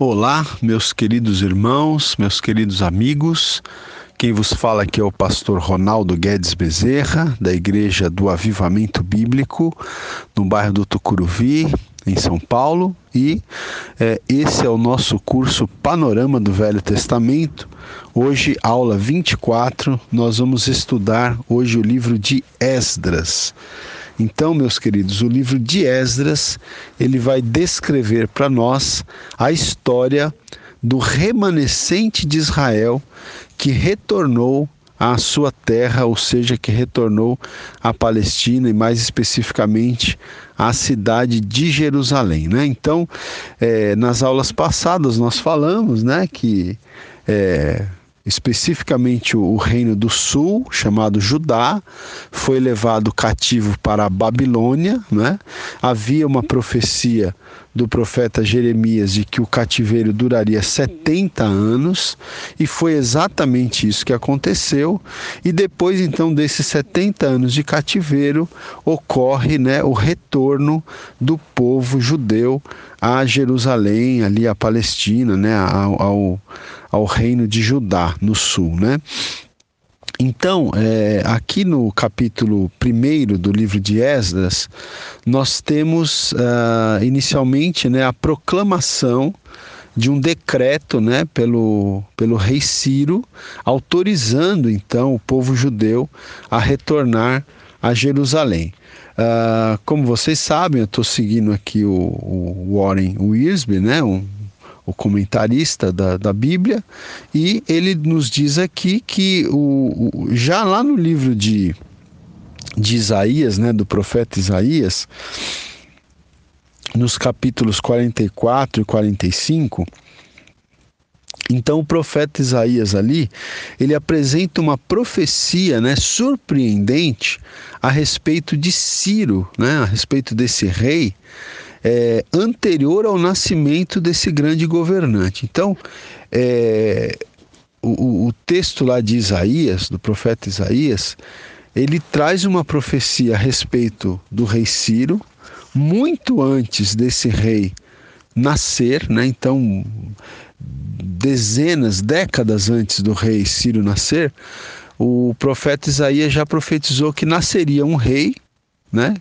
Olá, meus queridos irmãos, meus queridos amigos. Quem vos fala aqui é o pastor Ronaldo Guedes Bezerra, da Igreja do Avivamento Bíblico, no bairro do Tucuruvi, em São Paulo. E é, esse é o nosso curso Panorama do Velho Testamento. Hoje, aula 24, nós vamos estudar hoje o livro de Esdras. Então, meus queridos, o livro de Esdras, ele vai descrever para nós a história do remanescente de Israel que retornou à sua terra, ou seja, que retornou à Palestina e mais especificamente à cidade de Jerusalém, né? Então, é, nas aulas passadas nós falamos, né, que é, especificamente o reino do sul, chamado Judá, foi levado cativo para a Babilônia. Né? Havia uma profecia do profeta Jeremias de que o cativeiro duraria 70 anos, e foi exatamente isso que aconteceu. E depois então desses 70 anos de cativeiro, ocorre né, o retorno do povo judeu a Jerusalém, ali a Palestina, né, ao, ao, ao reino de Judá, no sul. Né? Então, é, aqui no capítulo 1 do livro de Esdras, nós temos uh, inicialmente né, a proclamação de um decreto né, pelo, pelo rei Ciro, autorizando então o povo judeu a retornar a Jerusalém. Uh, como vocês sabem, eu estou seguindo aqui o, o Warren Wiersbe, né, um o comentarista da, da Bíblia, e ele nos diz aqui que o, o, já lá no livro de, de Isaías, né, do profeta Isaías, nos capítulos 44 e 45, então o profeta Isaías ali, ele apresenta uma profecia, né, surpreendente a respeito de Ciro, né, a respeito desse rei, é, anterior ao nascimento desse grande governante. Então, é, o, o texto lá de Isaías, do profeta Isaías, ele traz uma profecia a respeito do rei Ciro, muito antes desse rei nascer, né? Então, dezenas, décadas antes do rei Ciro nascer, o profeta Isaías já profetizou que nasceria um rei, né?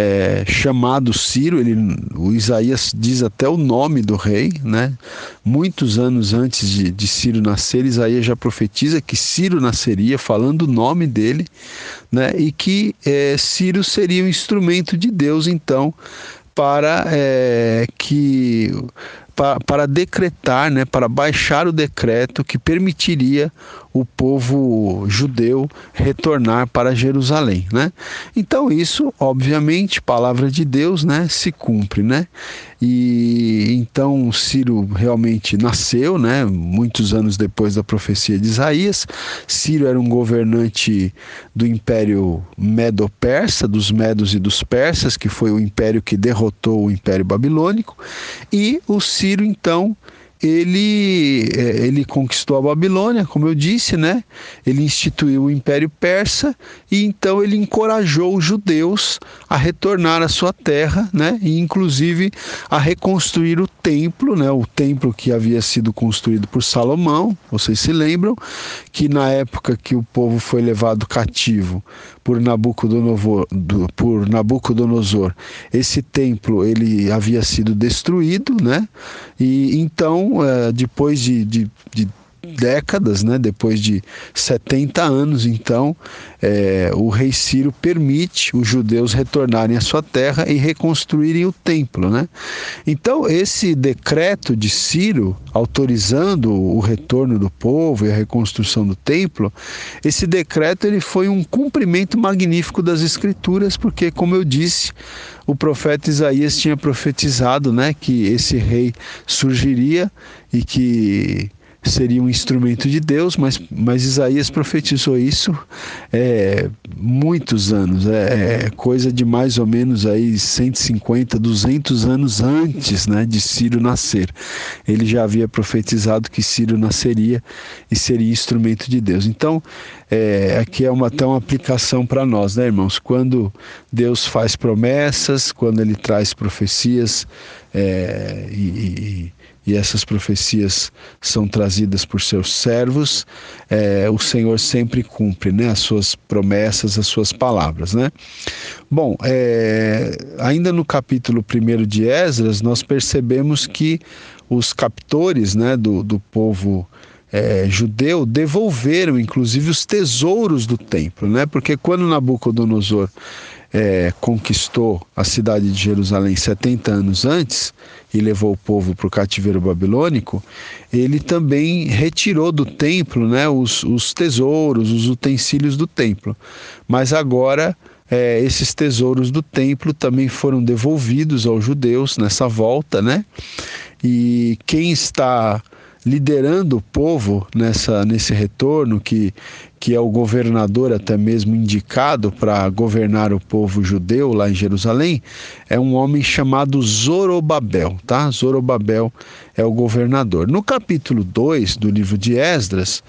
É, chamado Ciro, ele, o Isaías diz até o nome do rei, né? Muitos anos antes de, de Ciro nascer, Isaías já profetiza que Ciro nasceria, falando o nome dele, né? E que é, Ciro seria um instrumento de Deus, então, para é, que para, para decretar, né, para baixar o decreto que permitiria o povo judeu retornar para Jerusalém, né? Então isso, obviamente, palavra de Deus, né, se cumpre, né? E então Ciro realmente nasceu, né, muitos anos depois da profecia de Isaías. Ciro era um governante do Império Medo-Persa, dos Medos e dos Persas, que foi o império que derrotou o Império Babilônico, e o Ciro então ele, é, ele conquistou a Babilônia, como eu disse, né? Ele instituiu o Império Persa e então ele encorajou os judeus a retornar à sua terra, né? E inclusive a reconstruir o templo, né? O templo que havia sido construído por Salomão, vocês se lembram que na época que o povo foi levado cativo por Nabucodonosor, por Nabucodonosor esse templo ele havia sido destruído, né? E então, é, depois de, de, de décadas, né, depois de 70 anos, então, é, o rei Ciro permite os judeus retornarem à sua terra e reconstruírem o templo. Né? Então, esse decreto de Ciro, autorizando o retorno do povo e a reconstrução do templo, esse decreto ele foi um cumprimento magnífico das escrituras, porque, como eu disse, o profeta Isaías tinha profetizado né, que esse rei surgiria e que seria um instrumento de Deus, mas, mas Isaías profetizou isso é, muitos anos, é, é, coisa de mais ou menos aí 150, 200 anos antes né, de Ciro nascer. Ele já havia profetizado que Ciro nasceria e seria instrumento de Deus. Então, é, aqui é uma, até uma aplicação para nós, né, irmãos? Quando Deus faz promessas, quando Ele traz profecias é, e, e e essas profecias são trazidas por seus servos, é, o Senhor sempre cumpre né, as suas promessas, as suas palavras. Né? Bom, é, ainda no capítulo 1 de Esdras, nós percebemos que os captores né, do, do povo é, judeu devolveram inclusive os tesouros do templo, né? Porque quando Nabucodonosor é, conquistou a cidade de Jerusalém 70 anos antes e levou o povo para o cativeiro babilônico, ele também retirou do templo né, os, os tesouros, os utensílios do templo. Mas agora é, esses tesouros do templo também foram devolvidos aos judeus nessa volta, né? E quem está liderando o povo nessa, nesse retorno, que, que é o governador até mesmo indicado para governar o povo judeu lá em Jerusalém, é um homem chamado Zorobabel, tá? Zorobabel é o governador. No capítulo 2 do livro de Esdras,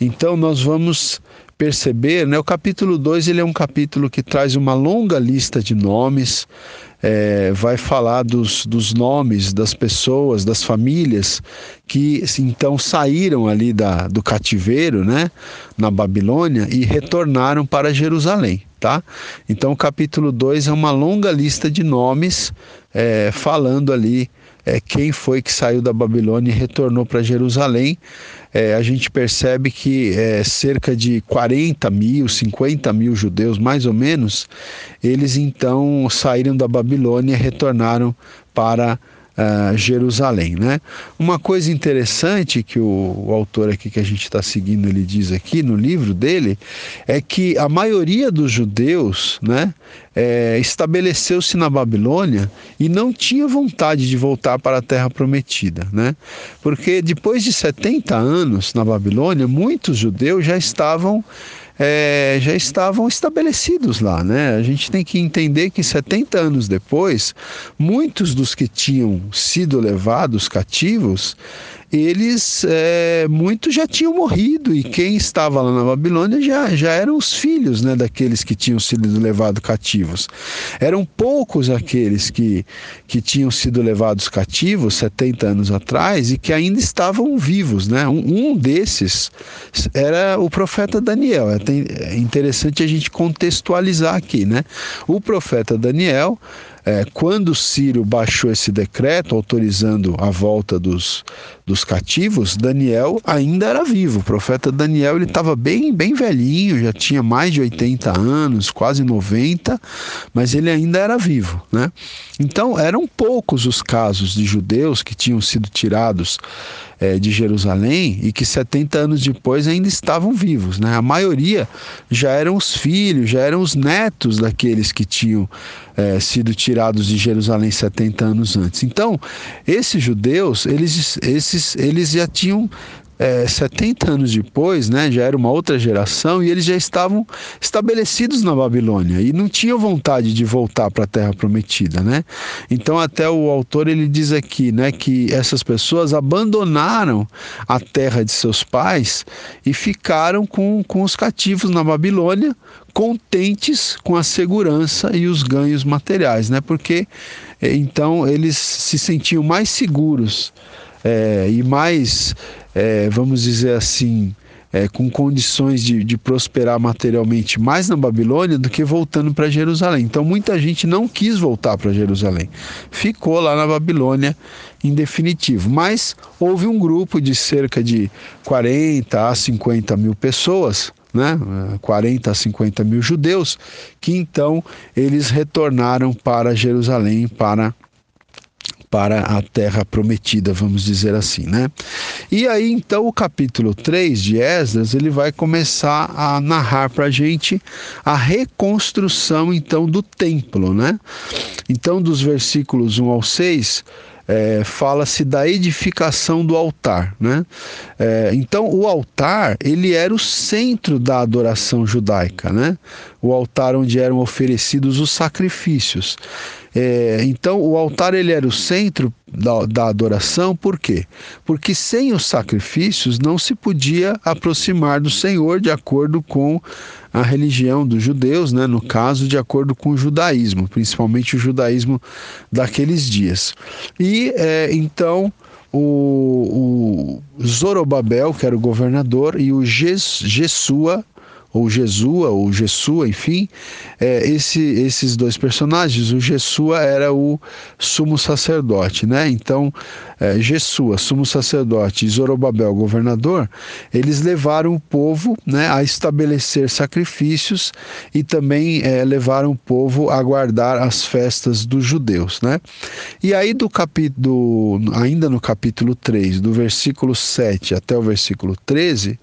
então nós vamos perceber, né? O capítulo 2 ele é um capítulo que traz uma longa lista de nomes, é, vai falar dos, dos nomes das pessoas, das famílias que então saíram ali da, do cativeiro, né, na Babilônia e retornaram para Jerusalém, tá? Então o capítulo 2 é uma longa lista de nomes é, falando ali é, quem foi que saiu da Babilônia e retornou para Jerusalém. É, a gente percebe que é, cerca de 40 mil, 50 mil judeus, mais ou menos, eles então saíram da Babilônia e retornaram para uh, Jerusalém. Né? Uma coisa interessante que o, o autor aqui que a gente está seguindo ele diz aqui no livro dele é que a maioria dos judeus né, é, estabeleceu-se na Babilônia e não tinha vontade de voltar para a Terra Prometida, né? Porque depois de 70 anos na Babilônia, muitos judeus já estavam é, já estavam estabelecidos lá. Né? A gente tem que entender que 70 anos depois, muitos dos que tinham sido levados cativos eles é, muitos já tinham morrido e quem estava lá na Babilônia já, já eram os filhos né, daqueles que tinham sido levados cativos. Eram poucos aqueles que, que tinham sido levados cativos 70 anos atrás e que ainda estavam vivos. Né? Um, um desses era o profeta Daniel. É, é interessante a gente contextualizar aqui. Né? O profeta Daniel é, quando Ciro baixou esse decreto autorizando a volta dos, dos cativos, Daniel ainda era vivo. O profeta Daniel ele estava bem, bem velhinho, já tinha mais de 80 anos, quase 90, mas ele ainda era vivo. Né? Então eram poucos os casos de judeus que tinham sido tirados é, de Jerusalém e que 70 anos depois ainda estavam vivos. Né? A maioria já eram os filhos, já eram os netos daqueles que tinham é, sido tirados de Jerusalém 70 anos antes. Então, esses judeus, eles, esses, eles já tinham é, 70 anos depois, né, já era uma outra geração e eles já estavam estabelecidos na Babilônia e não tinham vontade de voltar para a Terra Prometida, né? Então até o autor ele diz aqui, né, que essas pessoas abandonaram a terra de seus pais e ficaram com, com os cativos na Babilônia, contentes com a segurança e os ganhos materiais, né? Porque então eles se sentiam mais seguros é, e mais é, vamos dizer assim, é, com condições de, de, prosperar materialmente mais na Babilônia do que voltando para Jerusalém. Então muita gente não quis voltar para Jerusalém, ficou lá na Babilônia em definitivo. Mas houve um grupo de cerca de 40 a 50 mil pessoas. Né, 40 a 50 mil judeus, que então eles retornaram para Jerusalém para para a terra prometida, vamos dizer assim, né? E aí então o capítulo 3 de Esdras, ele vai começar a narrar para a gente a reconstrução então do templo, né? Então dos versículos 1 ao 6, é, fala-se da edificação do altar, né? É, então o altar ele era o centro da adoração judaica, né? O altar onde eram oferecidos os sacrifícios. É, então o altar ele era o centro da, da, adoração, por quê? Porque sem os sacrifícios não se podia aproximar do Senhor de acordo com a religião dos judeus, né? no caso, de acordo com o judaísmo, principalmente o judaísmo daqueles dias. E é, então o, o Zorobabel, que era o governador, e o Jesua, ou Jesua, ou Jesua, enfim, é, esse, esses dois personagens, o Jesua era o sumo sacerdote, né? Então, é, Jesua, sumo sacerdote, e Zorobabel, governador, eles levaram o povo né, a estabelecer sacrifícios e também é, levaram o povo a guardar as festas dos judeus, né? E aí do capítulo, ainda no capítulo 3, do versículo 7 até o versículo 13,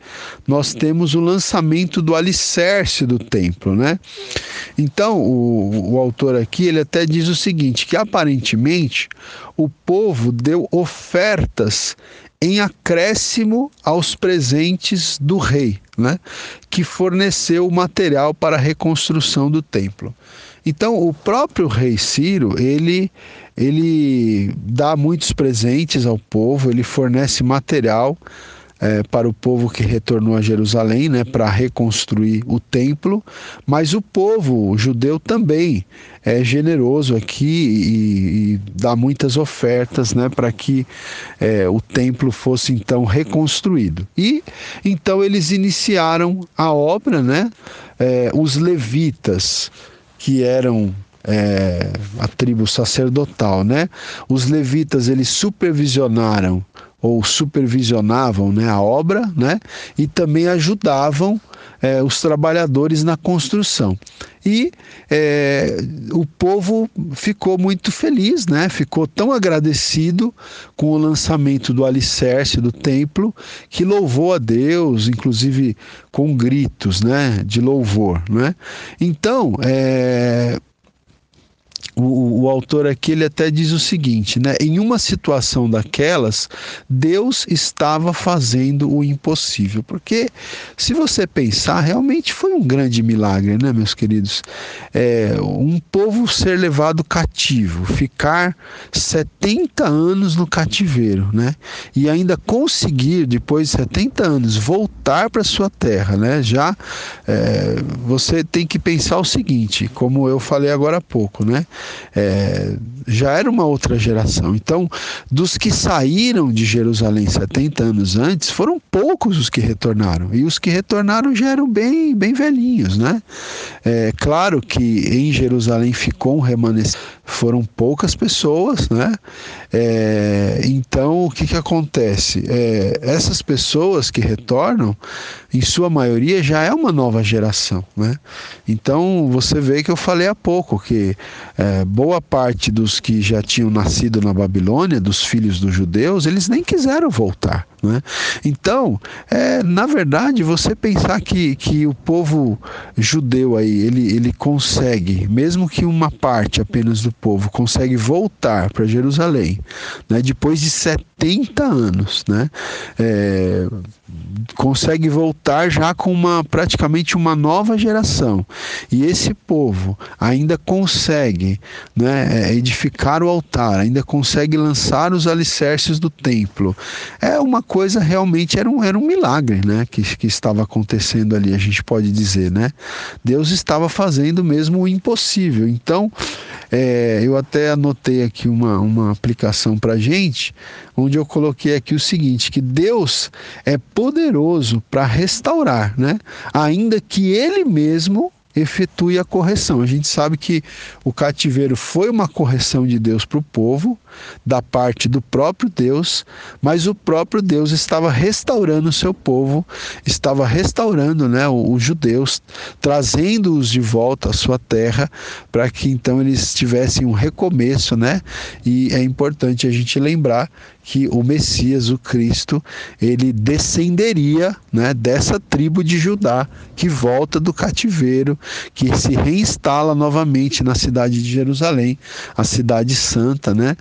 nós temos o lançamento do alicerce do templo, né? Então, o, o autor aqui, ele até diz o seguinte, que aparentemente o povo deu ofertas em acréscimo aos presentes do rei, né? que forneceu o material para a reconstrução do templo. Então, o próprio rei Ciro, ele, ele dá muitos presentes ao povo, ele fornece material é, para o povo que retornou a Jerusalém, né, para reconstruir o templo, mas o povo judeu também é generoso aqui e, e dá muitas ofertas né, para que é, o templo fosse então reconstruído. E então eles iniciaram a obra, né, é, os levitas, que eram é, a tribo sacerdotal, né? Os levitas eles supervisionaram ou supervisionavam né, a obra né, e também ajudavam é, os trabalhadores na construção. E é, o povo ficou muito feliz, né? ficou tão agradecido com o lançamento do alicerce do templo que louvou a Deus, inclusive com gritos né, de louvor. Né? Então, é, o, o, autor aqui ele até diz o seguinte, né? Em uma situação daquelas, Deus estava fazendo o impossível, porque se você pensar, realmente foi um grande milagre, né, meus queridos? É, um povo ser levado cativo, ficar 70 anos no cativeiro, né? E ainda conseguir depois de 70 anos voltar para sua terra, né? Já é, você tem que pensar o seguinte, como eu falei agora há pouco, né? É, já era uma outra geração. Então, dos que saíram de Jerusalém 70 anos antes, foram poucos os que retornaram. E os que retornaram já eram bem, bem velhinhos, né? É claro que em Jerusalém ficou um remanescente, foram poucas pessoas, né? É, então, o que, que acontece? É, essas pessoas que retornam, em sua maioria, já é uma nova geração, né? Então, você vê que eu falei há pouco que é, boa parte dos que já tinham nascido na Babilônia, dos filhos dos judeus, eles nem quiseram voltar. Né? Então, é, na verdade, você pensar que, que o povo judeu aí, ele, ele consegue, mesmo que uma parte apenas do povo consegue voltar para Jerusalém, né, depois de 70 anos, né, é, consegue voltar já com uma praticamente uma nova geração. E esse povo ainda consegue né, é, edificar o altar, ainda consegue lançar os alicerces do templo. É uma coisa realmente era um, era um milagre né, que, que estava acontecendo ali, a gente pode dizer. Né? Deus estava fazendo mesmo o impossível. Então, é, eu até anotei aqui uma, uma aplicação para gente, onde eu coloquei aqui o seguinte: que Deus é poderoso para restaurar, né? ainda que Ele mesmo efetue a correção. A gente sabe que o cativeiro foi uma correção de Deus para o povo, da parte do próprio Deus, mas o próprio Deus estava restaurando o seu povo, estava restaurando né, os judeus, trazendo-os de volta à sua terra, para que então eles tivessem um recomeço, né? E é importante a gente lembrar que o Messias, o Cristo, ele descenderia né, dessa tribo de Judá que volta do cativeiro, que se reinstala novamente na cidade de Jerusalém, a cidade santa, né?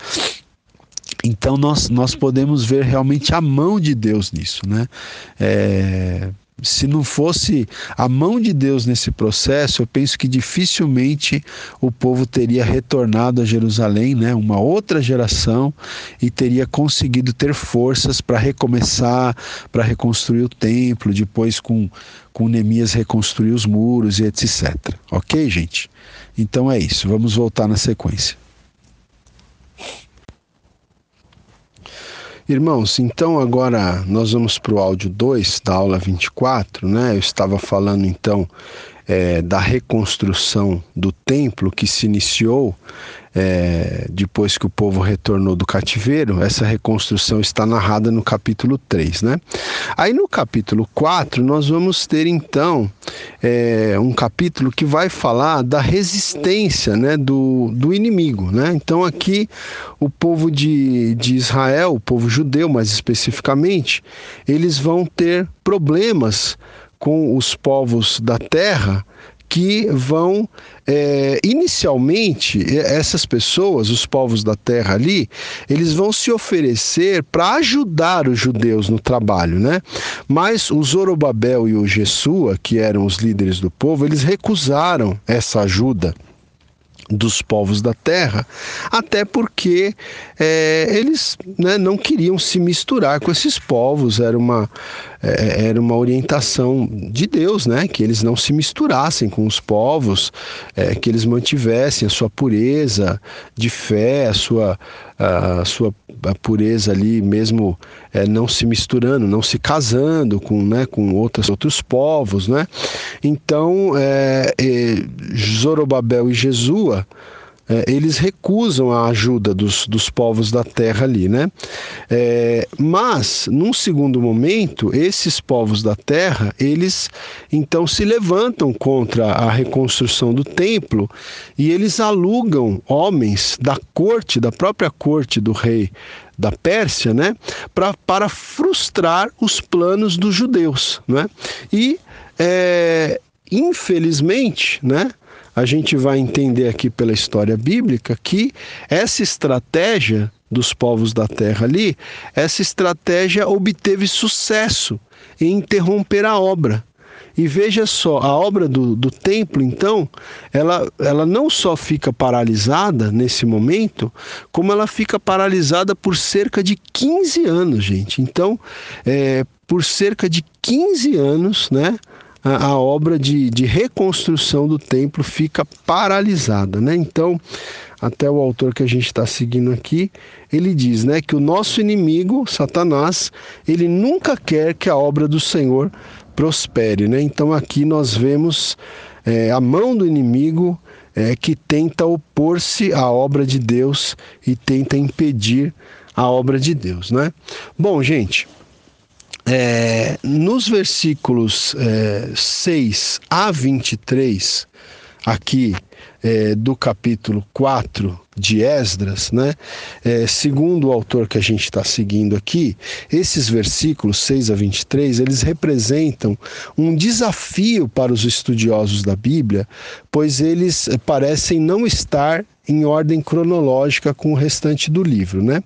Então nós, nós podemos ver realmente a mão de Deus nisso, né? É, se não fosse a mão de Deus nesse processo, eu penso que dificilmente o povo teria retornado a Jerusalém, né, uma outra geração, e teria conseguido ter forças para recomeçar, para reconstruir o templo, depois com, com Neemias reconstruir os muros e etc. Ok, gente? Então é isso, vamos voltar na sequência. Irmãos, então agora nós vamos para o áudio 2 da aula 24, né? Eu estava falando então é, da reconstrução do templo que se iniciou é, depois que o povo retornou do cativeiro, essa reconstrução está narrada no capítulo 3, né? Aí no capítulo 4 nós vamos ter então é, um capítulo que vai falar da resistência né, do, do inimigo, né? Então aqui o povo de, de Israel, o povo judeu mais especificamente, eles vão ter problemas com os povos da terra que vão é, inicialmente essas pessoas, os povos da terra ali, eles vão se oferecer para ajudar os judeus no trabalho, né? Mas o Zorobabel e o Jesua, que eram os líderes do povo, eles recusaram essa ajuda dos povos da terra, até porque é, eles né, não queriam se misturar com esses povos, era uma, é, era uma orientação de Deus, né? Que eles não se misturassem com os povos, é, que eles mantivessem a sua pureza de fé, a sua, a sua pureza ali, mesmo é, não se misturando, não se casando com, né, com outras, outros povos, né? Então, é, é, Zorobabel e Jesua é, eles recusam a ajuda dos, dos povos da terra ali, né? É, mas, num segundo momento, esses povos da terra, eles então se levantam contra a reconstrução do templo e eles alugam homens da corte, da própria corte do rei da Pérsia, né, pra, para frustrar os planos dos judeus, né? E é, infelizmente, né, a gente vai entender aqui pela história bíblica que essa estratégia dos povos da terra ali, essa estratégia obteve sucesso em interromper a obra. E veja só, a obra do, do templo, então, ela, ela não só fica paralisada nesse momento, como ela fica paralisada por cerca de 15 anos, gente. Então, é, por cerca de 15 anos, né? A, a obra de, de reconstrução do templo fica paralisada, né? Então, até o autor que a gente está seguindo aqui, ele diz, né, que o nosso inimigo, Satanás, ele nunca quer que a obra do Senhor prospere, né? Então aqui nós vemos é, a mão do inimigo é, que tenta opor-se à obra de Deus e tenta impedir a obra de Deus, né? Bom, gente, é, nos versículos é, 6 a 23, aqui é, do capítulo 4 de Esdras, né? É, segundo o autor que a gente está seguindo aqui, esses versículos 6 a 23, eles representam um desafio para os estudiosos da Bíblia, pois eles parecem não estar em ordem cronológica com o restante do livro, né?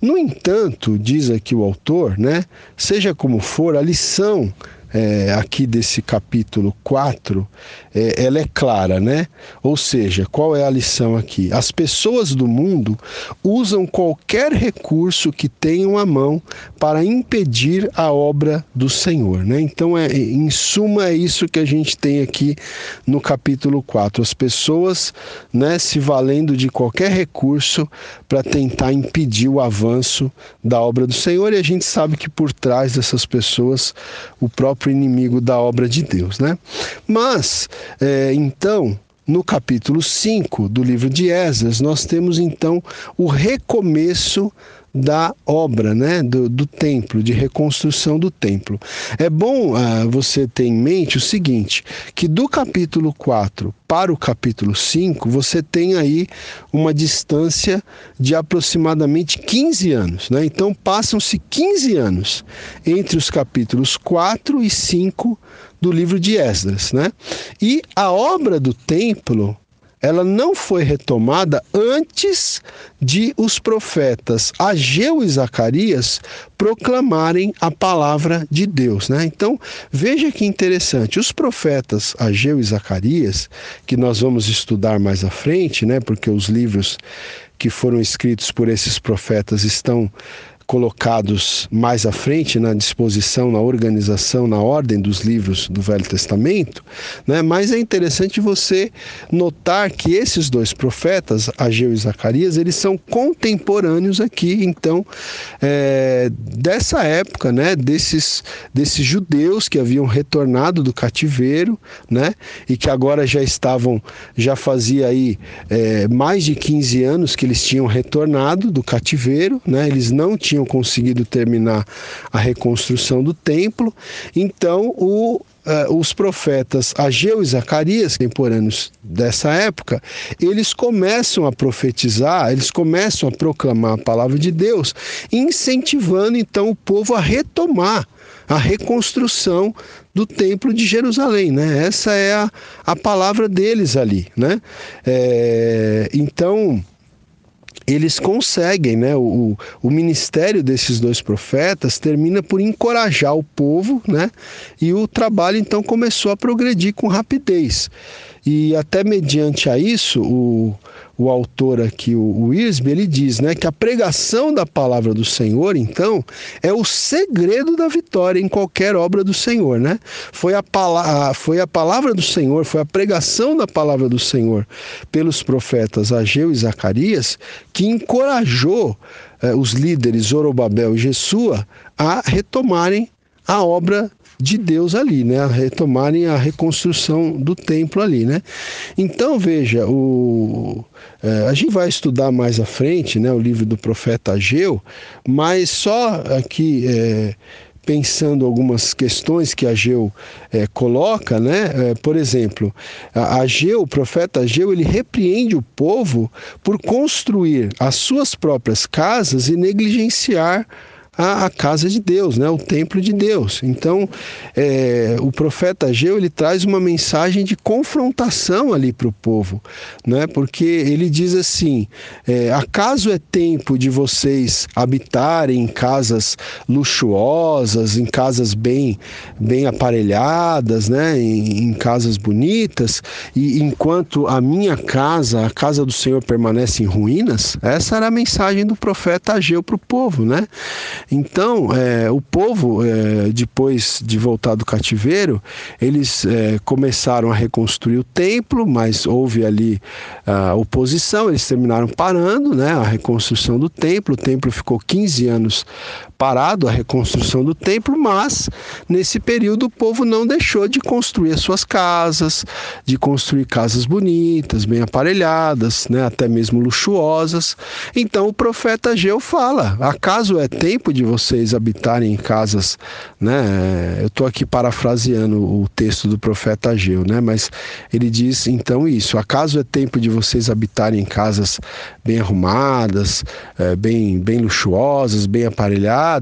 No entanto, diz aqui o autor, né? Seja como for, a lição é, aqui desse capítulo 4, é, ela é clara, né? Ou seja, qual é a lição aqui? As pessoas do mundo usam qualquer recurso que tenham à mão para impedir a obra do Senhor, né? Então, é, em suma, é isso que a gente tem aqui no capítulo 4. As pessoas, né, se valendo de qualquer recurso para tentar impedir o avanço da obra do Senhor, e a gente sabe que por trás dessas pessoas o próprio próprio inimigo da obra de Deus, né? Mas, é, então, no capítulo 5 do livro de Esdras, nós temos então o recomeço da obra, né, do, do, templo, de reconstrução do templo. É bom uh, você ter em mente o seguinte, que do capítulo 4 para o capítulo 5, você tem aí uma distância de aproximadamente 15 anos. Né? Então, passam-se 15 anos entre os capítulos 4 e 5 do livro de Esdras. Né? E a obra do templo ela não foi retomada antes de os profetas Ageu e Zacarias proclamarem a palavra de Deus, né? Então, veja que interessante, os profetas Ageu e Zacarias, que nós vamos estudar mais à frente, né, porque os livros que foram escritos por esses profetas estão colocados mais à frente na disposição, na organização, na ordem dos livros do Velho Testamento, né? mas é interessante você notar que esses dois profetas, Ageu e Zacarias, eles são contemporâneos aqui, então, é, dessa época, né? desses, desses judeus que haviam retornado do cativeiro né? e que agora já estavam, já fazia aí é, mais de 15 anos que eles tinham retornado do cativeiro, né? eles não tinham tinham conseguido terminar a reconstrução do templo. Então, o Uh, os profetas Ageu e Zacarias, temporâneos dessa época, eles começam a profetizar, eles começam a proclamar a palavra de Deus, incentivando então o povo a retomar a reconstrução do templo de Jerusalém, né? Essa é a, a palavra deles ali, né? É, então eles conseguem, né? O, o ministério desses dois profetas termina por encorajar o povo, né? E o trabalho então começou a progredir com rapidez. E até mediante a isso, o, o autor aqui, o, Irsby, ele diz né, que a pregação da palavra do Senhor, então, é o segredo da vitória em qualquer obra do Senhor. Né? Foi, a, foi a palavra do Senhor, foi a pregação da palavra do Senhor pelos profetas Ageu e Zacarias que encorajou eh, os líderes Zorobabel e Jesua a retomarem a obra de Deus ali, né? A retomarem a reconstrução do templo ali, né? Então veja, o, é, a gente vai estudar mais à frente, né? O livro do profeta Ageu, mas só aqui é, pensando algumas questões que Ageu é, coloca, né? É, por exemplo, Ageu, o profeta Ageu, ele repreende o povo por construir as suas próprias casas e negligenciar a, a, casa de Deus, né? o templo de Deus. Então, é, o profeta Ageu ele traz uma mensagem de confrontação ali para o povo, né? porque ele diz assim: é, acaso é tempo de vocês habitarem em casas luxuosas, em casas bem, bem aparelhadas, né? em, em casas bonitas, e enquanto a minha casa, a casa do Senhor, permanece em ruínas? Essa era a mensagem do profeta Ageu para o povo, né? Então, é, o povo, é, depois de voltar do cativeiro, eles é, começaram a reconstruir o templo, mas houve ali a oposição, eles terminaram parando né, a reconstrução do templo. O templo ficou 15 anos parado, a reconstrução do templo, mas nesse período o povo não deixou de construir as suas casas, de construir casas bonitas, bem aparelhadas, né, até mesmo luxuosas. Então o profeta Ageu fala: acaso é tempo de vocês habitarem em casas, né? Eu estou aqui parafraseando o texto do profeta Ageu, né? Mas ele diz então isso: acaso é tempo de vocês habitarem em casas bem arrumadas, é, bem, bem luxuosas, bem aparelhadas,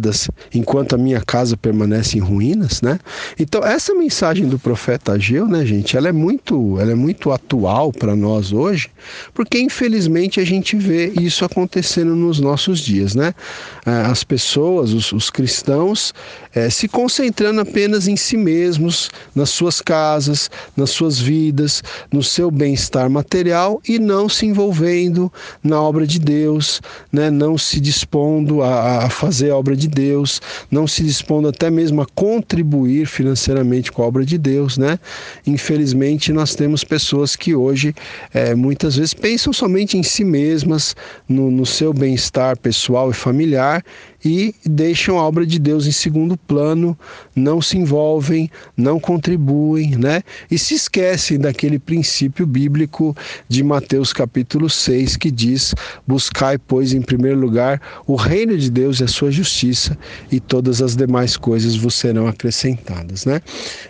enquanto a minha casa permanece em ruínas, né? Então essa mensagem do profeta Ageu, né, gente? Ela é muito, ela é muito atual para nós hoje, porque infelizmente a gente vê isso acontecendo nos nossos dias, né? É, as pessoas, os, os cristãos, é, se concentrando apenas em si mesmos, nas suas casas, nas suas vidas, no seu bem-estar material e não se envolvendo na obra de Deus, né? não se dispondo a, a fazer a obra de Deus, não se dispondo até mesmo a contribuir financeiramente com a obra de Deus. Né? Infelizmente, nós temos pessoas que hoje é, muitas vezes pensam somente em si mesmas, no, no seu bem-estar pessoal e familiar e deixam a obra de Deus em segundo plano, não se envolvem, não contribuem, né? E se esquecem daquele princípio bíblico de Mateus capítulo 6 que diz: Buscai, pois, em primeiro lugar o reino de Deus e a sua justiça, e todas as demais coisas vos serão acrescentadas, né?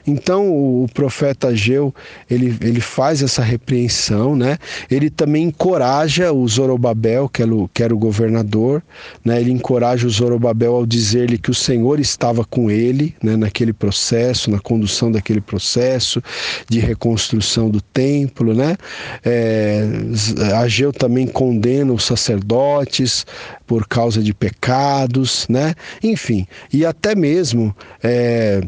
Então o profeta Ageu, ele, ele faz essa repreensão, né? Ele também encoraja o Zorobabel, que era o, que era o governador, né? Ele encoraja os Zorobabel ao dizer-lhe que o Senhor estava com ele né, naquele processo, na condução daquele processo de reconstrução do templo. Né? É, Ageu também condena os sacerdotes por causa de pecados, né? enfim, e até mesmo. É,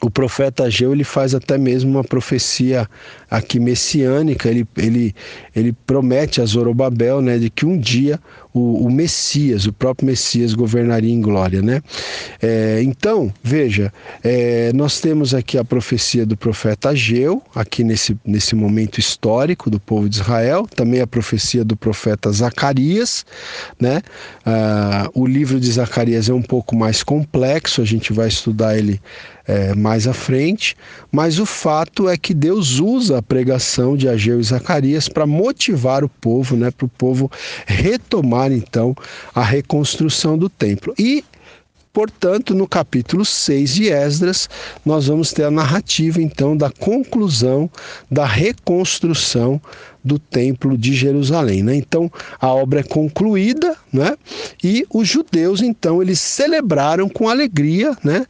o profeta Ageu ele faz até mesmo uma profecia aqui messiânica, ele, ele, ele promete a Zorobabel né, de que um dia o, o Messias, o próprio Messias governaria em glória. Né? É, então, veja, é, nós temos aqui a profecia do profeta Ageu, aqui nesse, nesse momento histórico do povo de Israel, também a profecia do profeta Zacarias. Né? Ah, o livro de Zacarias é um pouco mais complexo, a gente vai estudar ele é, mais à frente, mas o fato é que Deus usa a pregação de Ageu e Zacarias para motivar o povo, né, para o povo retomar então a reconstrução do templo. E Portanto, no capítulo 6 de Esdras, nós vamos ter a narrativa então da conclusão da reconstrução do Templo de Jerusalém. Né? Então a obra é concluída, né? E os judeus então eles celebraram com alegria, né?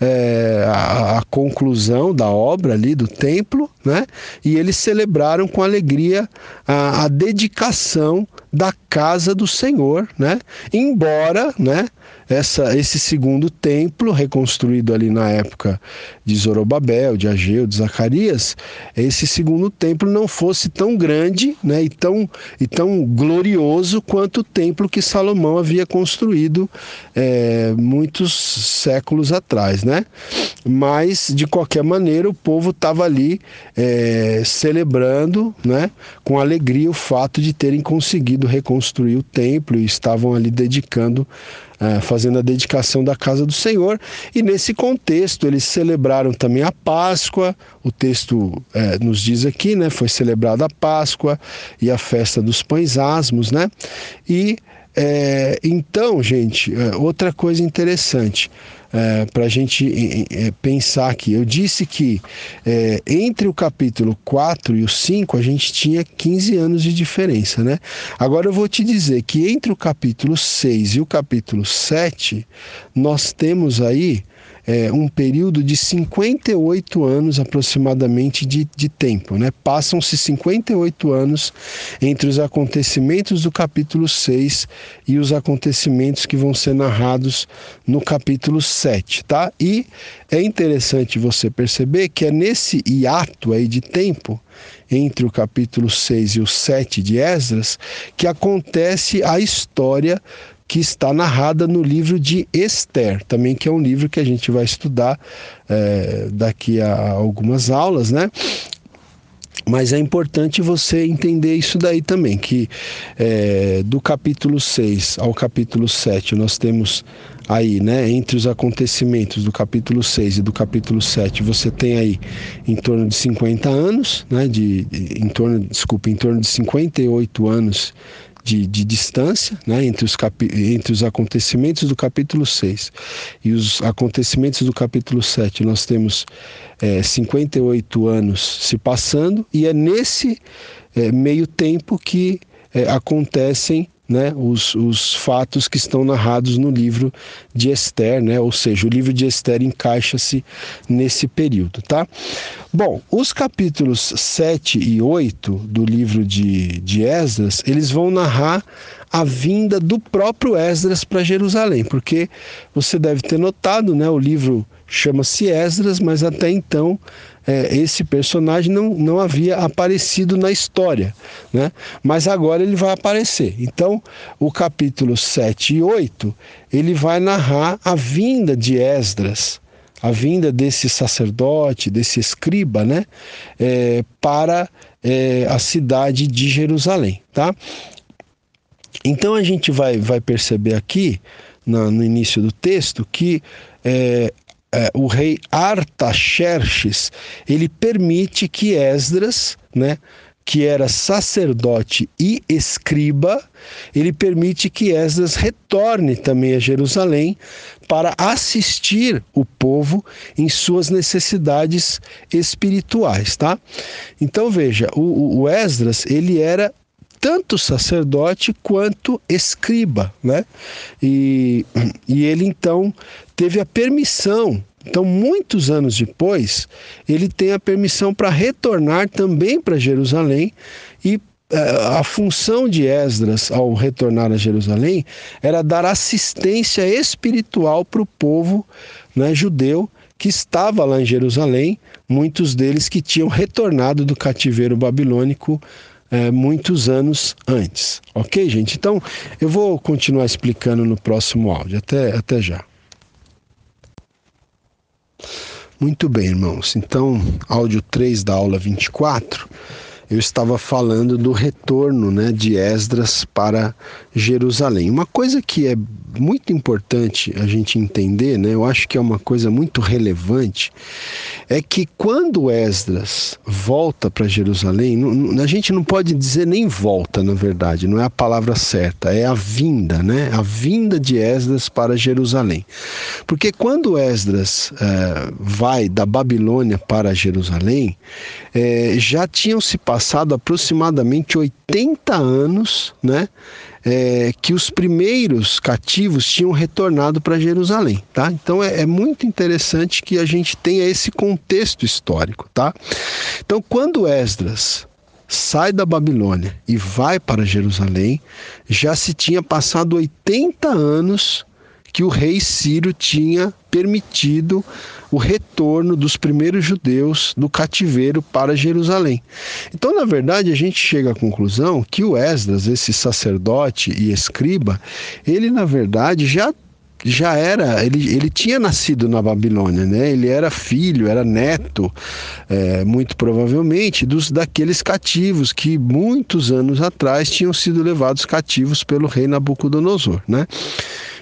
É, a, a, conclusão da obra ali do templo, né? E eles celebraram com alegria a, a dedicação da casa do Senhor, né? Embora, né? Essa, esse segundo templo, reconstruído ali na época de Zorobabel, de Ageu, de Zacarias, esse segundo templo não fosse tão grande né, e, tão, e tão glorioso quanto o templo que Salomão havia construído é, muitos séculos atrás. Né? Mas, de qualquer maneira, o povo estava ali é, celebrando né, com alegria o fato de terem conseguido reconstruir o templo e estavam ali dedicando fazendo a dedicação da casa do Senhor. E nesse contexto, eles celebraram também a Páscoa. O texto é, nos diz aqui, né? Foi celebrada a Páscoa e a festa dos pães asmos, né? E é, então, gente, é, outra coisa interessante é, para a gente é, pensar aqui. Eu disse que é, entre o capítulo 4 e o 5 a gente tinha 15 anos de diferença, né? Agora eu vou te dizer que entre o capítulo 6 e o capítulo 7 nós temos aí é, um período de 58 anos aproximadamente de, de tempo. Né? Passam-se 58 anos entre os acontecimentos do capítulo 6 e os acontecimentos que vão ser narrados no capítulo 7. Tá? E é interessante você perceber que é nesse hiato aí de tempo entre o capítulo 6 e o 7 de Esdras que acontece a história que está narrada no livro de Esther, também que é um livro que a gente vai estudar é, daqui a algumas aulas, né? Mas é importante você entender isso daí também, que é, do capítulo 6 ao capítulo 7 nós temos aí, né, entre os acontecimentos do capítulo 6 e do capítulo 7, você tem aí em torno de 50 anos, né, de, em torno, desculpa, em torno de 58 anos de, de distância né, entre, os entre os acontecimentos do capítulo 6 e os acontecimentos do capítulo 7. Nós temos é, 58 anos se passando, e é nesse é, meio tempo que é, acontecem né, os, os fatos que estão narrados no livro de Esther, né, ou seja, o livro de Esther encaixa-se nesse período. Tá? Bom, os capítulos 7 e 8 do livro de, de Esdras, eles vão narrar a vinda do próprio Esdras para Jerusalém, porque você deve ter notado, né, o livro chama-se Esdras, mas até então é, esse personagem não, não havia aparecido na história, né? mas agora ele vai aparecer. Então, o capítulo 7 e 8, ele vai narrar a vinda de Esdras, a vinda desse sacerdote, desse escriba, né? É, para é, a cidade de Jerusalém. Tá? Então, a gente vai, vai perceber aqui, no, no início do texto, que é, é, o rei Artaxerxes, ele permite que Esdras, né, que era sacerdote e escriba, ele permite que Esdras retorne também a Jerusalém para assistir o povo em suas necessidades espirituais, tá? Então veja, o, o Esdras ele era tanto sacerdote quanto escriba, né? E, e ele então teve a permissão. Então, muitos anos depois, ele tem a permissão para retornar também para Jerusalém e eh, a função de Esdras ao retornar a Jerusalém era dar assistência espiritual para o povo né, judeu que estava lá em Jerusalém, muitos deles que tinham retornado do cativeiro babilônico é, muitos anos antes. Ok, gente? Então eu vou continuar explicando no próximo áudio. Até, até já. Muito bem, irmãos. Então, áudio 3 da aula 24 eu estava falando do retorno né, de Esdras para Jerusalém. Uma coisa que é muito importante a gente entender, né, eu acho que é uma coisa muito relevante, é que quando Esdras volta para Jerusalém, a gente não pode dizer nem volta, na verdade, não é a palavra certa, é a vinda, né? A vinda de Esdras para Jerusalém. Porque quando Esdras é, vai da Babilônia para Jerusalém, é, já tinham se passado aproximadamente 80 anos, né? é, que os primeiros cativos tinham retornado para Jerusalém, tá? Então é, é, muito interessante que a gente tenha esse contexto histórico, tá? Então quando Esdras sai da Babilônia e vai para Jerusalém, já se tinha passado 80 anos que o rei Ciro tinha permitido o retorno dos primeiros judeus do cativeiro para Jerusalém. Então, na verdade, a gente chega à conclusão que o Esdras, esse sacerdote e escriba, ele na verdade já já era, ele, ele tinha nascido na Babilônia, né? Ele era filho, era neto, é, muito provavelmente, dos daqueles cativos que muitos anos atrás tinham sido levados cativos pelo rei Nabucodonosor, né?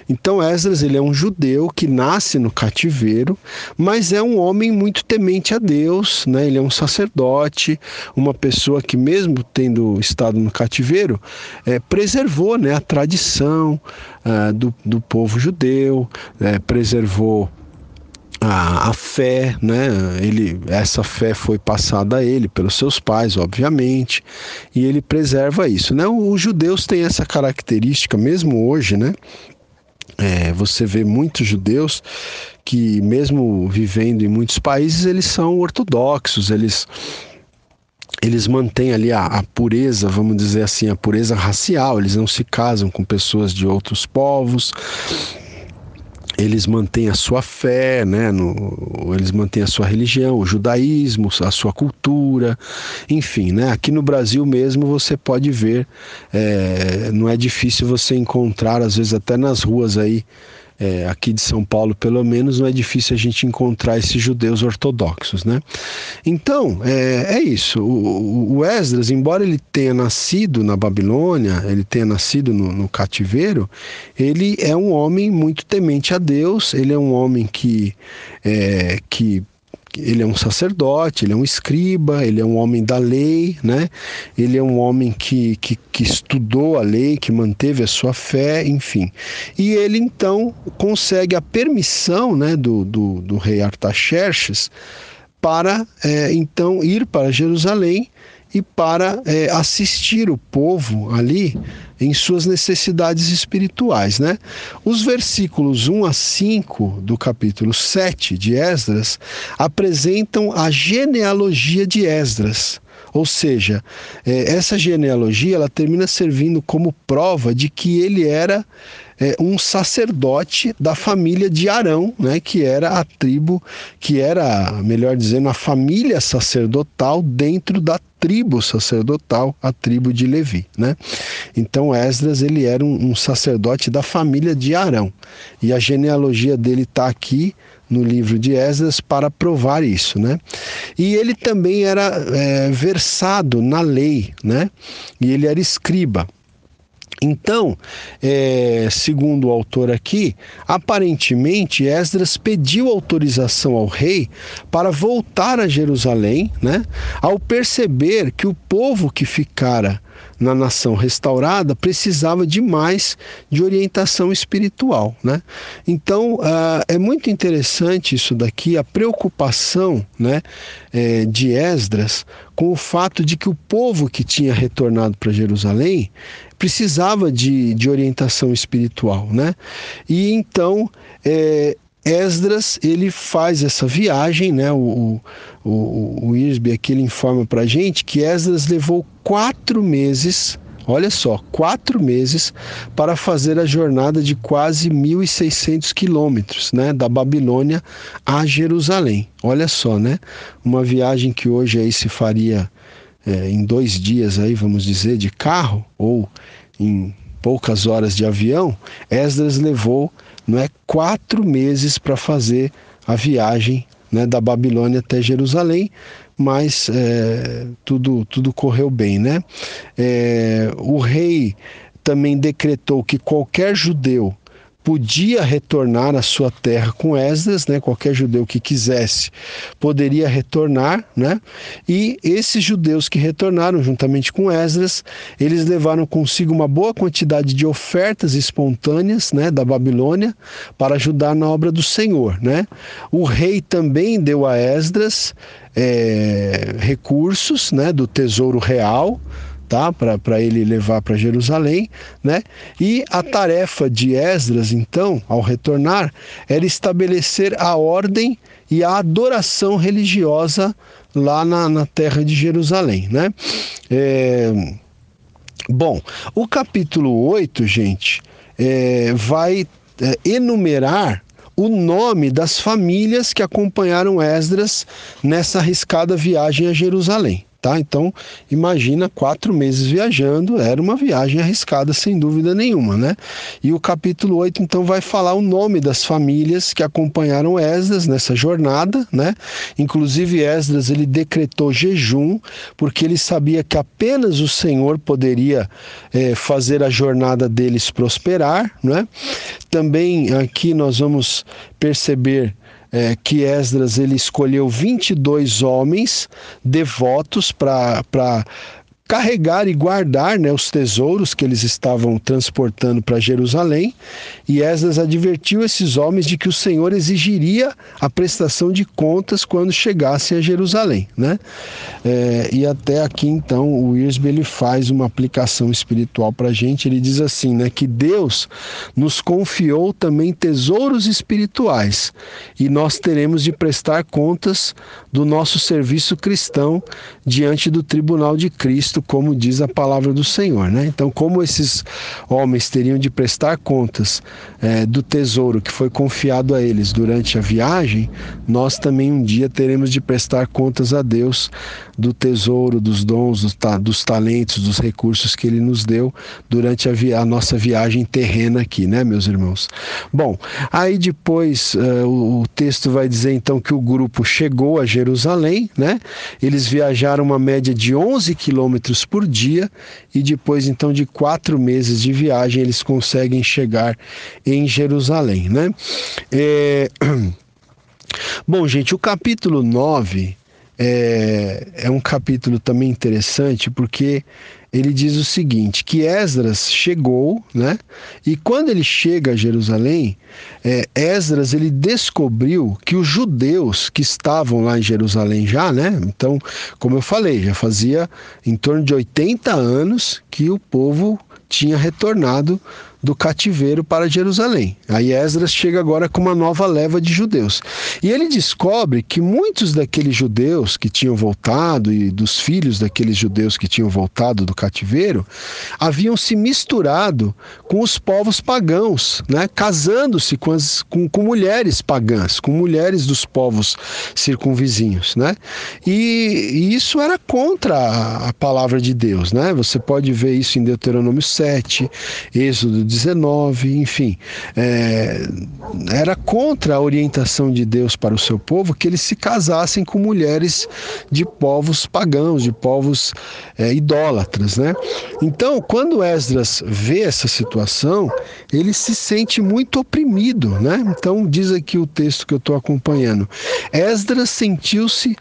Então Esdras ele é um judeu que nasce no cativeiro, mas é um homem muito temente a Deus, né? Ele é um sacerdote, uma pessoa que mesmo tendo estado no cativeiro, é, preservou, né, a tradição uh, do, do povo judeu, é, preservou a, a, fé, né? Ele, essa fé foi passada a ele pelos seus pais, obviamente, e ele preserva isso, né? Os judeus têm essa característica mesmo hoje, né? É, você vê muitos judeus que, mesmo vivendo em muitos países, eles são ortodoxos, eles eles mantêm ali a, a, pureza, vamos dizer assim, a pureza racial, eles não se casam com pessoas de outros povos, eles mantêm a sua fé, né? No, eles mantêm a sua religião, o judaísmo, a sua cultura, enfim, né? Aqui no Brasil mesmo você pode ver, é, não é difícil você encontrar, às vezes até nas ruas aí, é, aqui de São Paulo, pelo menos, não é difícil a gente encontrar esses judeus ortodoxos, né? Então, é, é isso. O, o, Esdras, embora ele tenha nascido na Babilônia, ele tenha nascido no, no cativeiro, ele é um homem muito temente a Deus, ele é um homem que, é, que ele é um sacerdote, ele é um escriba, ele é um homem da lei, né? Ele é um homem que, que, que estudou a lei, que manteve a sua fé, enfim. E ele então consegue a permissão, né, do, do, do rei Artaxerxes para é, então ir para Jerusalém e para é, assistir o povo ali em suas necessidades espirituais. Né? Os versículos 1 a 5 do capítulo 7 de Esdras apresentam a genealogia de Esdras. Ou seja, é, essa genealogia ela termina servindo como prova de que ele era é, um sacerdote da família de Arão, né, que era a tribo, que era, melhor dizendo, a família sacerdotal dentro da tribo sacerdotal, a tribo de Levi, né? Então Esdras ele era um, um sacerdote da família de Arão e a genealogia dele está aqui no livro de Esdras para provar isso, né? E ele também era é, versado na lei, né? E ele era escriba. Então, é, segundo o autor aqui, aparentemente Esdras pediu autorização ao rei para voltar a Jerusalém, né? Ao perceber que o povo que ficara na nação restaurada precisava de mais de orientação espiritual, né? Então uh, é muito interessante isso daqui, a preocupação, né, é, de Esdras com o fato de que o povo que tinha retornado para Jerusalém precisava de, de orientação espiritual, né? E então é, Esdras ele faz essa viagem, né? O, o, o Irsby aqui ele informa para gente que Esdras levou quatro meses olha só, quatro meses para fazer a jornada de quase 1.600 quilômetros, né, da Babilônia a Jerusalém. Olha só, né, uma viagem que hoje aí se faria é, em dois dias aí, vamos dizer, de carro ou em poucas horas de avião, Esdras levou não é quatro meses para fazer a viagem né, da Babilônia até Jerusalém, mas é, tudo, tudo correu bem. Né? É, o rei também decretou que qualquer judeu podia retornar à sua terra com Esdras, né? Qualquer judeu que quisesse poderia retornar, né? E esses judeus que retornaram juntamente com Esdras, eles levaram consigo uma boa quantidade de ofertas espontâneas, né, da Babilônia, para ajudar na obra do Senhor, né? O rei também deu a Esdras é, recursos, né, do tesouro real tá? para ele levar para Jerusalém, né? E a tarefa de Esdras, então, ao retornar, era estabelecer a ordem e a adoração religiosa lá na, na terra de Jerusalém, né? É... Bom, o capítulo 8, gente, é, vai é, enumerar o nome das famílias que acompanharam Esdras nessa arriscada viagem a Jerusalém. Tá? Então, imagina quatro meses viajando, era uma viagem arriscada, sem dúvida nenhuma. Né? E o capítulo 8, então, vai falar o nome das famílias que acompanharam Esdras nessa jornada. Né? Inclusive, Esdras ele decretou jejum, porque ele sabia que apenas o Senhor poderia é, fazer a jornada deles prosperar. Né? Também aqui nós vamos perceber é, que Esdras ele escolheu 22 homens devotos para carregar e guardar né, os tesouros que eles estavam transportando para Jerusalém. E Esdras advertiu esses homens de que o Senhor exigiria a prestação de contas quando chegassem a Jerusalém. Né? É, e até aqui, então, o Irsby ele faz uma aplicação espiritual para a gente. Ele diz assim, né, que Deus nos confiou também tesouros espirituais e nós teremos de prestar contas do nosso serviço cristão diante do tribunal de Cristo como diz a palavra do Senhor. Né? Então, como esses homens teriam de prestar contas é, do tesouro que foi confiado a eles durante a viagem, nós também um dia teremos de prestar contas a Deus do tesouro, dos dons, dos, ta dos talentos, dos recursos que Ele nos deu durante a, a, nossa viagem terrena aqui, né, meus irmãos? Bom, aí depois uh, o, o texto vai dizer então que o grupo chegou a Jerusalém, né? Eles viajaram uma média de 11 quilômetros por dia e depois então de quatro meses de viagem eles conseguem chegar em Jerusalém, né? É... Bom, gente, o capítulo 9 é, é um capítulo também interessante porque ele diz o seguinte: que Esdras chegou, né? E quando ele chega a Jerusalém, é, Esdras ele descobriu que os judeus que estavam lá em Jerusalém já, né? Então, como eu falei, já fazia em torno de 80 anos que o povo tinha retornado do cativeiro para Jerusalém. Aí Esdras chega agora com uma nova leva de judeus. E ele descobre que muitos daqueles judeus que tinham voltado e dos filhos daqueles judeus que tinham voltado do cativeiro haviam se misturado com os povos pagãos, né? casando-se com, com, com, mulheres pagãs, com mulheres dos povos circunvizinhos. Né? E, e isso era contra a, a palavra de Deus. Né? Você pode ver isso em Deuteronômio 7, Êxodo 19, enfim, é, era contra a orientação de Deus para o seu povo que eles se casassem com mulheres de povos pagãos, de povos é, idólatras, né? Então, quando Esdras vê essa situação, ele se sente muito oprimido, né? Então, diz aqui o texto que eu estou acompanhando. Esdras sentiu-se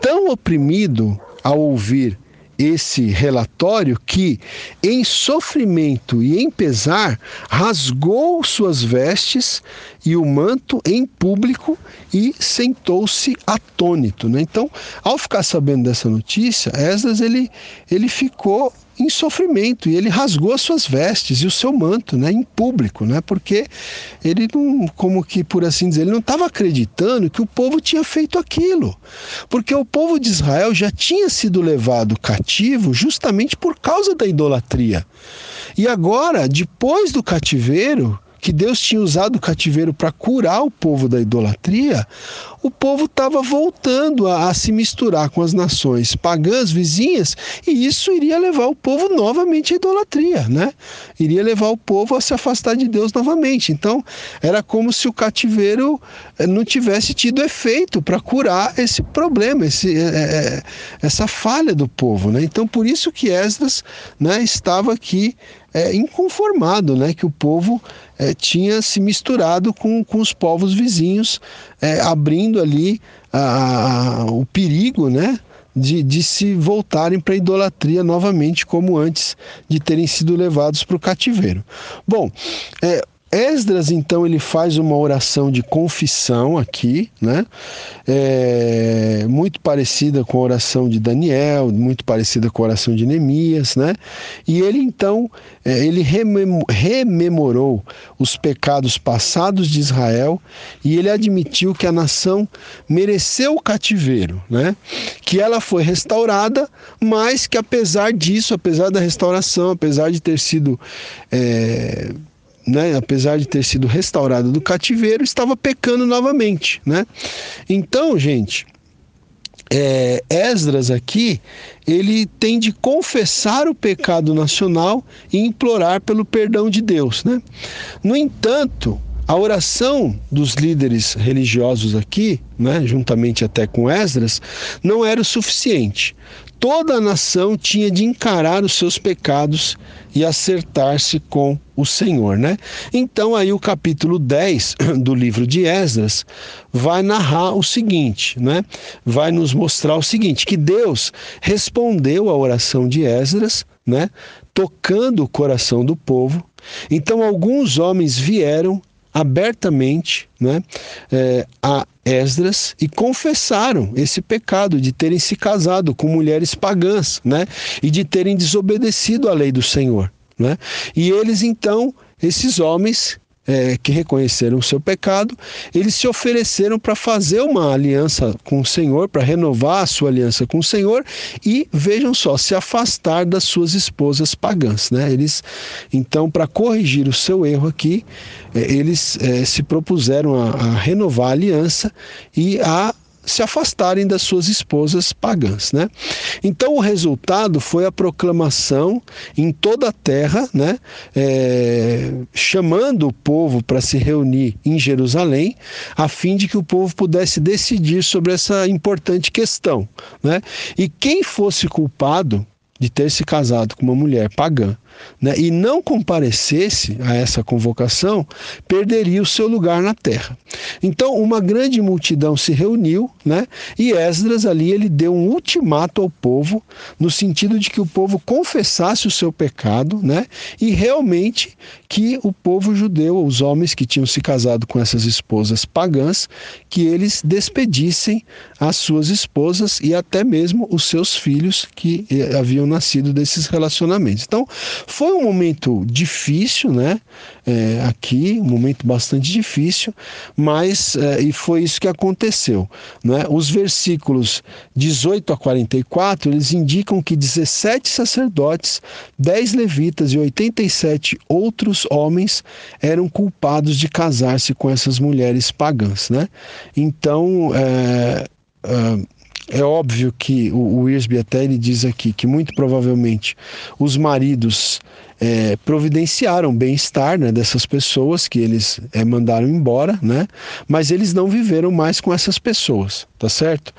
tão oprimido ao ouvir esse relatório que, em sofrimento e em pesar, rasgou suas vestes e o manto em público e sentou-se atônito. Né? Então, ao ficar sabendo dessa notícia, Esdras ele, ele ficou em sofrimento e ele rasgou as suas vestes e o seu manto, né, em público, né, porque ele não, como que por assim dizer, ele não estava acreditando que o povo tinha feito aquilo, porque o povo de Israel já tinha sido levado cativo justamente por causa da idolatria. E agora, depois do cativeiro, que Deus tinha usado o cativeiro para curar o povo da idolatria, o povo estava voltando a, a, se misturar com as nações pagãs vizinhas e isso iria levar o povo novamente à idolatria, né? Iria levar o povo a se afastar de Deus novamente. Então, era como se o cativeiro eh, não tivesse tido efeito para curar esse problema, esse, é, essa falha do povo, né? Então, por isso que Esdras né, estava aqui é, inconformado, né? Que o povo é, tinha se misturado com, com os povos vizinhos, é, abrindo ali a, a, o perigo, né? De, de se voltarem para a idolatria novamente, como antes de terem sido levados para o cativeiro. Bom, é, Esdras, então, ele faz uma oração de confissão aqui, né? É, muito parecida com a oração de Daniel, muito parecida com a oração de Neemias, né? E ele, então, é, ele rememorou os pecados passados de Israel e ele admitiu que a nação mereceu o cativeiro, né? Que ela foi restaurada, mas que apesar disso, apesar da restauração, apesar de ter sido... É, né, apesar de ter sido restaurado do cativeiro, estava pecando novamente, né? Então, gente, é, Esdras aqui, ele tem de confessar o pecado nacional e implorar pelo perdão de Deus, né? No entanto, a oração dos líderes religiosos aqui, né, juntamente até com Esdras, não era o suficiente toda a nação tinha de encarar os seus pecados e acertar-se com o Senhor, né? Então aí o capítulo 10 do livro de Esdras vai narrar o seguinte, né? Vai nos mostrar o seguinte, que Deus respondeu à oração de Esdras, né? Tocando o coração do povo. Então alguns homens vieram abertamente né, é, a Esdras e confessaram esse pecado de terem se casado com mulheres pagãs né, e de terem desobedecido à lei do Senhor. Né? E eles então, esses homens é, que reconheceram o seu pecado, eles se ofereceram para fazer uma aliança com o Senhor, para renovar a sua aliança com o Senhor e, vejam só, se afastar das suas esposas pagãs. Né? Eles, então, para corrigir o seu erro aqui, é, eles é, se propuseram a, a renovar a aliança e a se afastarem das suas esposas pagãs, né? Então o resultado foi a proclamação em toda a terra, né? É, chamando o povo para se reunir em Jerusalém, a fim de que o povo pudesse decidir sobre essa importante questão, né? E quem fosse culpado de ter se casado com uma mulher pagã né, e não comparecesse a essa convocação, perderia o seu lugar na terra. Então, uma grande multidão se reuniu, né, e Esdras ali ele deu um ultimato ao povo, no sentido de que o povo confessasse o seu pecado, né, e realmente que o povo judeu, os homens que tinham se casado com essas esposas pagãs, que eles despedissem as suas esposas e até mesmo os seus filhos que eh, haviam nascido desses relacionamentos. Então, foi um momento difícil, né? É, aqui, um momento bastante difícil, mas é, e foi isso que aconteceu. Né? Os versículos 18 a 44 eles indicam que 17 sacerdotes, 10 levitas e 87 outros homens eram culpados de casar-se com essas mulheres pagãs. Né? Então, é, é óbvio que o, o Irsby até ele diz aqui que muito provavelmente os maridos é, providenciaram bem-estar né, dessas pessoas que eles é, mandaram embora, né? Mas eles não viveram mais com essas pessoas, tá certo?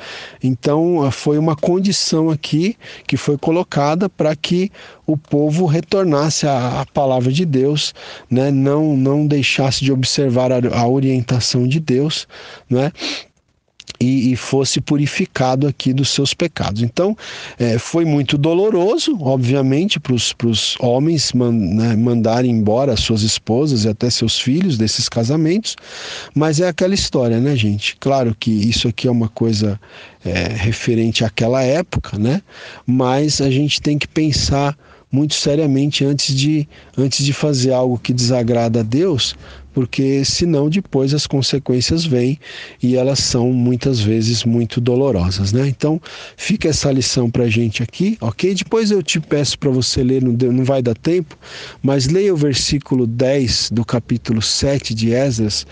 Então foi uma condição aqui que foi colocada para que o povo retornasse à, à, palavra de Deus, né? Não não deixasse de observar a, a orientação de Deus, né? E, e, fosse purificado aqui dos seus pecados. Então, é, foi muito doloroso, obviamente, para os homens man, né, mandarem embora suas esposas e até seus filhos desses casamentos, mas é aquela história, né, gente? Claro que isso aqui é uma coisa é, referente àquela época, né? Mas a gente tem que pensar muito seriamente antes de, antes de fazer algo que desagrada a Deus, porque senão depois as consequências vêm e elas são muitas vezes muito dolorosas, né? Então fica essa lição para a gente aqui, ok? Depois eu te peço para você ler, não, não vai dar tempo, mas leia o versículo 10 do capítulo 7 de Esdras,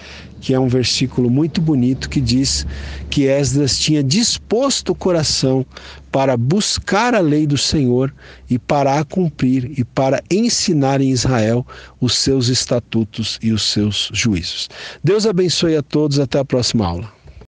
que é um versículo muito bonito que diz que Esdras tinha disposto o coração para buscar a lei do Senhor e para a cumprir e para ensinar em Israel os seus estatutos e os seus juízos. Deus abençoe a todos, até a próxima aula.